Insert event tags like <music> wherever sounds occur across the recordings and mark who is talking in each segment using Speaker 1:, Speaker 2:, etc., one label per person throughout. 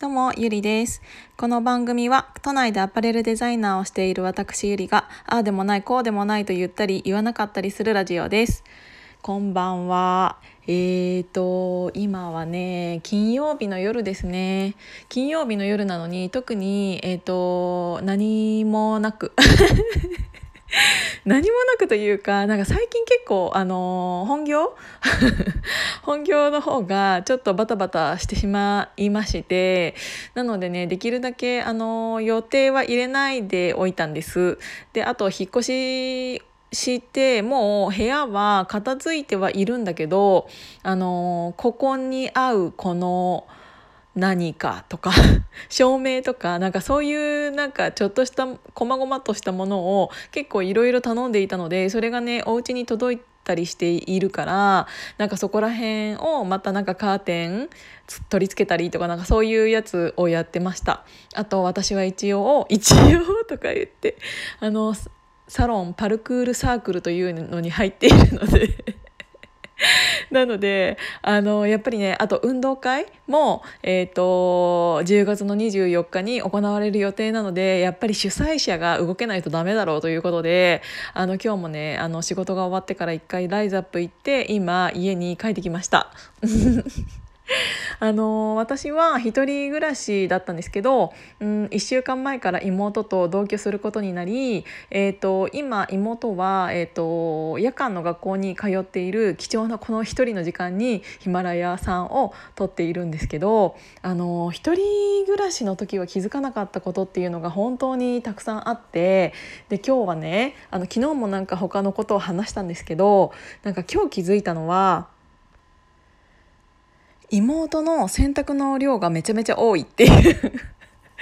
Speaker 1: どうも、ゆりです。この番組は、都内でアパレルデザイナーをしている私ゆりが、ああでもない、こうでもないと言ったり、言わなかったりするラジオです。こんばんは。えーと、今はね、金曜日の夜ですね。金曜日の夜なのに、特に、えーと、何もなく。<laughs> 何もなくというかなんか最近結構あのー、本業？<laughs> 本業の方がちょっとバタバタしてしまいましてなのでねできるだけあのー、予定は入れないでおいたんです。であと引っ越ししてもう部屋は片付いてはいるんだけどあのー、ここに合うこの。何かとか <laughs> 照明とかなんかそういうなんかちょっとした細々としたものを結構いろいろ頼んでいたのでそれがねお家に届いたりしているからなんかそこら辺をまたなんかカーテン取り付けたりとかなんかそういうやつをやってました。あと私は一応一応とか言ってあのサロンパルクールサークルというのに入っているので。<laughs> なのであのやっぱりねあと運動会も、えーと、10月の24日に行われる予定なのでやっぱり主催者が動けないとダメだろうということであの今日もねあの仕事が終わってから一回ライズアップ行って今家に帰ってきました。<laughs> あの私は一人暮らしだったんですけど、うん、1週間前から妹と同居することになり、えーと、今妹は、えーと、夜間の学校に通っている貴重なこの一人の時間にヒマラヤさんを撮っているんですけどあの一人暮らしの時は気づかなかったことっていうのが本当にたくさんあってで今日はねあの昨日もなんか他のことを話したんですけどなんか今日気づいたのは妹の洗濯の量がめちゃめちゃ多いっていう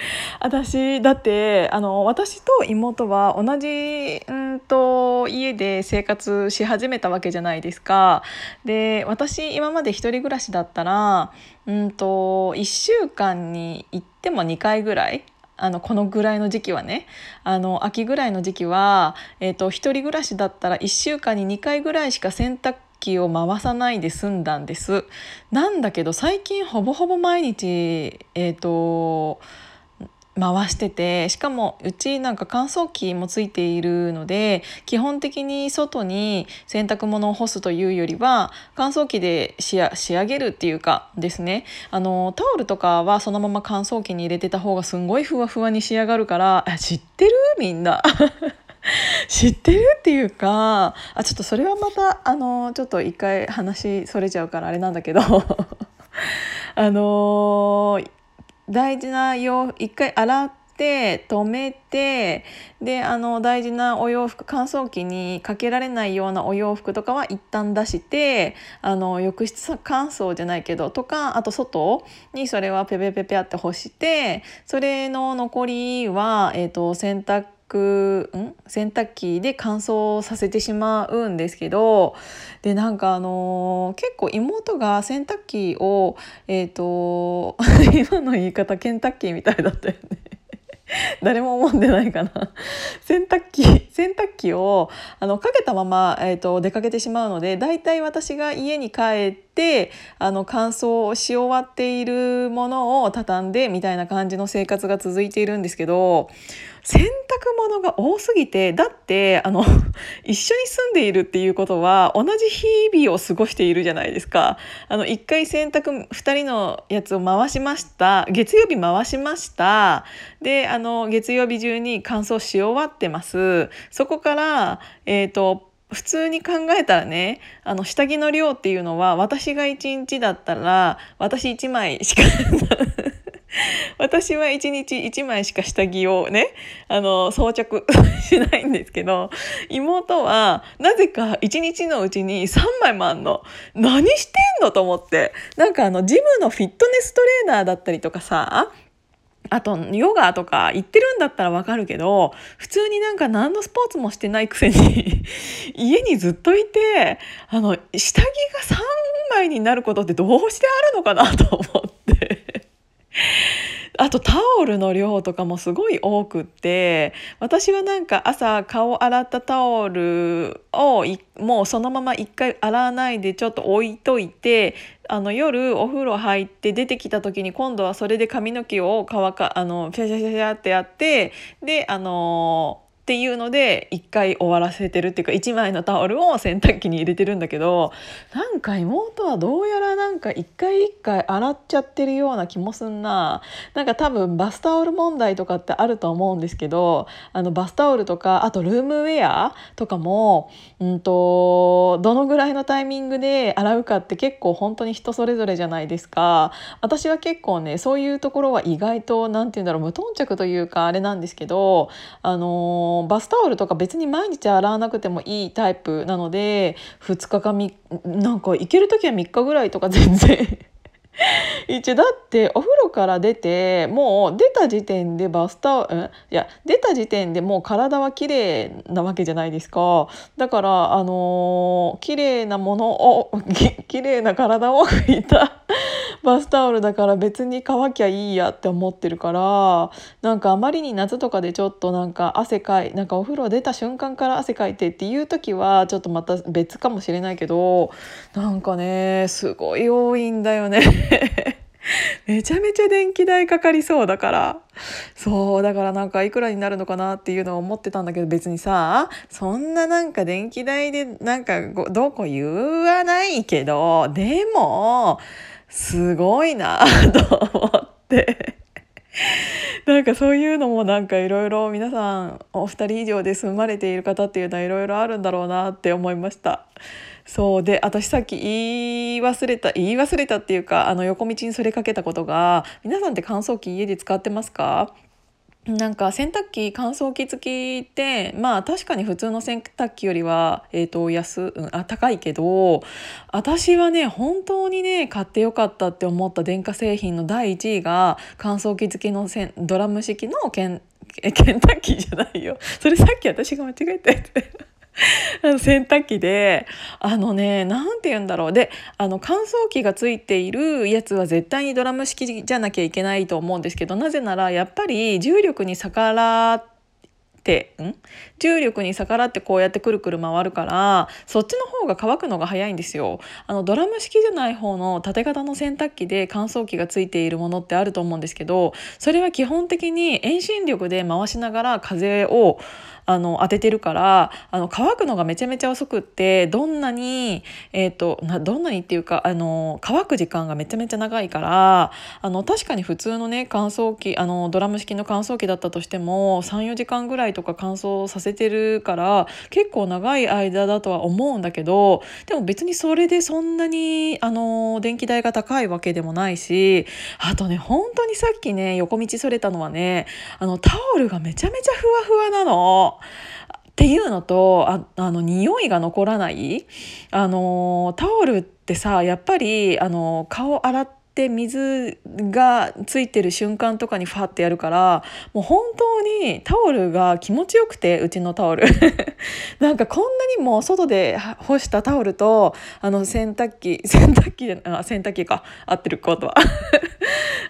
Speaker 1: <laughs> 私だってあの私と妹は同じんと家で生活し始めたわけじゃないですか。で私今まで1人暮らしだったらうんと1週間に行っても2回ぐらいあのこのぐらいの時期はねあの秋ぐらいの時期は、えーと、と1人暮らしだったら1週間に2回ぐらいしか洗濯機を回さないで済んだんです。なんだけど最近ほぼほぼ毎日えっ、ー、と回しててしかもうちなんか乾燥機もついているので基本的に外に洗濯物を干すというよりは乾燥機で仕上げるっていうかですね。あのタオルとかはそのまま乾燥機に入れてた方がすんごいふわふわに仕上がるから知ってる？みんな。<laughs> 知ってるっていうかあちょっとそれはまたあのちょっと一回話それちゃうからあれなんだけど <laughs> あの大事な洋一回洗って止めてであの大事なお洋服乾燥機にかけられないようなお洋服とかは一旦出してあの浴室乾燥じゃないけどとかあと外にそれはペペペペって干してそれの残りは、えーと洗濯ん？洗濯機で乾燥させてしまうんですけどでなんかあのー、結構妹が洗濯機をえっ、ー、と今の言い方ケンタッキーみたいだったよね。<laughs> 誰も思ってないかな。<laughs> 洗濯機洗濯機をあのかけたまま、えーと、出かけてしまうのでだいたい私が家に帰ってあの乾燥し終わっているものを畳んでみたいな感じの生活が続いているんですけど洗濯物が多すぎてだってあの <laughs> 一緒に住んでいるっていうことは同じ日々を過ごしているじゃないですか。あの1回洗濯2人のやつを回しました。月曜日回しました。であの月曜日中に乾燥し終わってます。そこからえっ、ー、と普通に考えたらねあの下着の量っていうのは私が1日だったら私1枚しか <laughs> 私は1日1枚しか下着をねあの装着 <laughs> しないんですけど妹はなぜか1日のうちに3枚もあんの。何してんのと思って。なんかあのジムのフィットネストレーナーだったりとかさあとヨガとか行ってるんだったらわかるけど普通になんか何のスポーツもしてないくせに <laughs> 家にずっといてあの下着が3枚になることってどうしてあるのかなと思って。あとタオルの量とかもすごい多くって私はなんか朝顔洗ったタオルをもうそのまま一回洗わないでちょっと置いといてあの夜お風呂入って出てきた時に今度はそれで髪の毛を乾かあのシャシャシャシャってやってであのっていうので一回終わらせてるっていうか1枚のタオルを洗濯機に入れてるんだけどなんか妹はどうやらなんか一回一回洗っちゃってるような気もすんな。なんか多分バスタオル問題とかってあると思うんですけどあのバスタオルとかあとルームウェアとかも、うんと、どのぐらいのタイミングで洗うかって結構本当に人それぞれじゃないですか。私は結構ねそういうところは意外と何て言うんだろう無頓着というかあれなんですけどあのバスタオルとか別に毎日洗わなくてもいいタイプなので2日か3なんか行ける時は3日ぐらいとか全然 <laughs> 一応だってお風呂から出てもう出た時点でバスタオル、いや出た時点でもう体は綺麗なわけじゃないですか。だからあのー、綺麗なものを <laughs> 綺麗な体を拭いたバスタオルだから別に乾きゃいいやって思ってるからなんかあまりに夏とかでちょっとなんか汗かいなんかお風呂出た瞬間から汗かいてっていう時はちょっとまた別かもしれないけどなんかねすごい多いんだよね。<laughs> めちゃめちゃ電気代かかりそうだから。そうだからなんかいくらになるのかなっていうのを思ってたんだけど別にさそんななんか電気代でなんかどこ言わないけどでもすごいな <laughs> と思ってなんかそういうのもなんかいろいろ皆さんお二人以上で住まれている方っていうのはいろいろあるんだろうなって思いました。そうで私さっき言い忘れた言い忘れたっていうかあの横道にそれかけたことが皆さんって乾燥機家で使ってますか？なんか洗濯機乾燥機付きってまあ確かに普通の洗濯機よりは、えーと、安、うん、あ高いけど私はね本当にね買ってよかったって思った電化製品の第1位が乾燥機付きのせんドラム式のケン <laughs> ケンタッキーじゃないよ。それさっき私が間違えたやつ <laughs> 洗濯機であのね何て言うんだろう。であの乾燥機がついているやつは絶対にドラム式じゃなきゃいけないと思うんですけどなぜならやっぱり重力に逆らっててん？重力に逆らってこうやってくるくる回るからそっちの方が乾くのが早いんですよ。あのドラム式じゃない方の縦型の洗濯機で乾燥機がついているものってあると思うんですけどそれは基本的に遠心力で回しながら風をあの当ててるからあの乾くのがめちゃめちゃ遅くってどんなに、えーと、などんなにっていうかあの乾く時間がめちゃめちゃ長いからあの確かに普通のね乾燥機あのドラム式の乾燥機だったとしても34時間ぐらいとか乾燥させてるから結構長い間だとは思うんだけどでも別にそれでそんなにあの電気代が高いわけでもないしあとね本当にさっきね横道それたのはねあのタオルがめちゃめちゃふわふわなの。っていうのとああの匂いが残らないあのタオルってさやっぱりあの顔洗ってって水がついてる瞬間とかにファってやるからもう本当にタオルが気持ちよくてうちのタオル。<laughs> なんかこんなにも外で干したタオルとあの洗濯機洗濯機あ洗濯機か。合ってることは。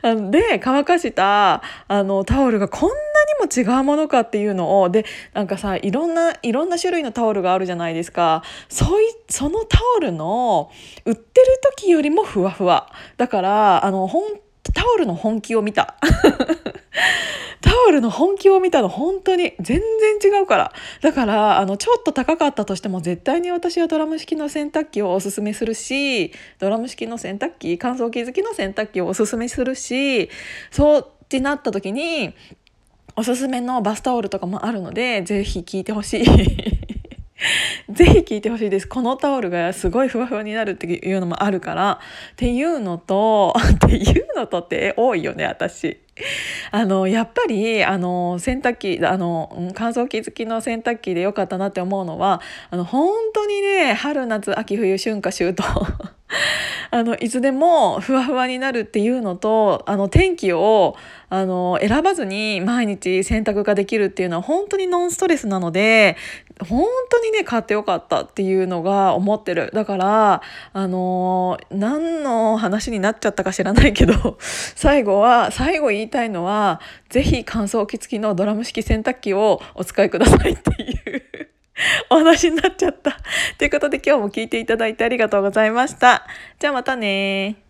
Speaker 1: <laughs> で乾かしたあのタオルがこんなにも違うものかっていうのをでなんかさいろんないろんな種類のタオルがあるじゃないですか。そいそのタオルの売ってる時よりもふわふわ。だからあのタオルの本気を見た。ールの本気を見たの本当に全然違うから。だからあのちょっと高かったとしても絶対に私はドラム式の洗濯機をおすすめするしドラム式の洗濯機乾燥機付きの洗濯機をおすすめするしそうってなった時におすすめのバスタオルとかもあるので是非聞いてほしい。<laughs> ぜひ聞いてほしいです。このタオルがすごいふわふわになるっていうのもあるから。っていうのと、<laughs> っていうのとって多いよね、私。あのやっぱりあの洗濯機あの乾燥機付きの洗濯機でよかったなって思うのはあの本当にね春夏秋冬春夏秋冬あのいつでもふわふわになるっていうのとあの天気をあの選ばずに毎日洗濯ができるっていうのは本当にノンストレスなので本当にね買ってよかったっていうのが思ってる。だからあの何の話になっちゃったか知らないけど <laughs> 最後は最後言いたいのは是非乾燥機付きのドラム式洗濯機をお使いくださいっていう。<laughs> お話になっちゃった。ということで今日も聞いていただいてありがとうございました。じゃあまたね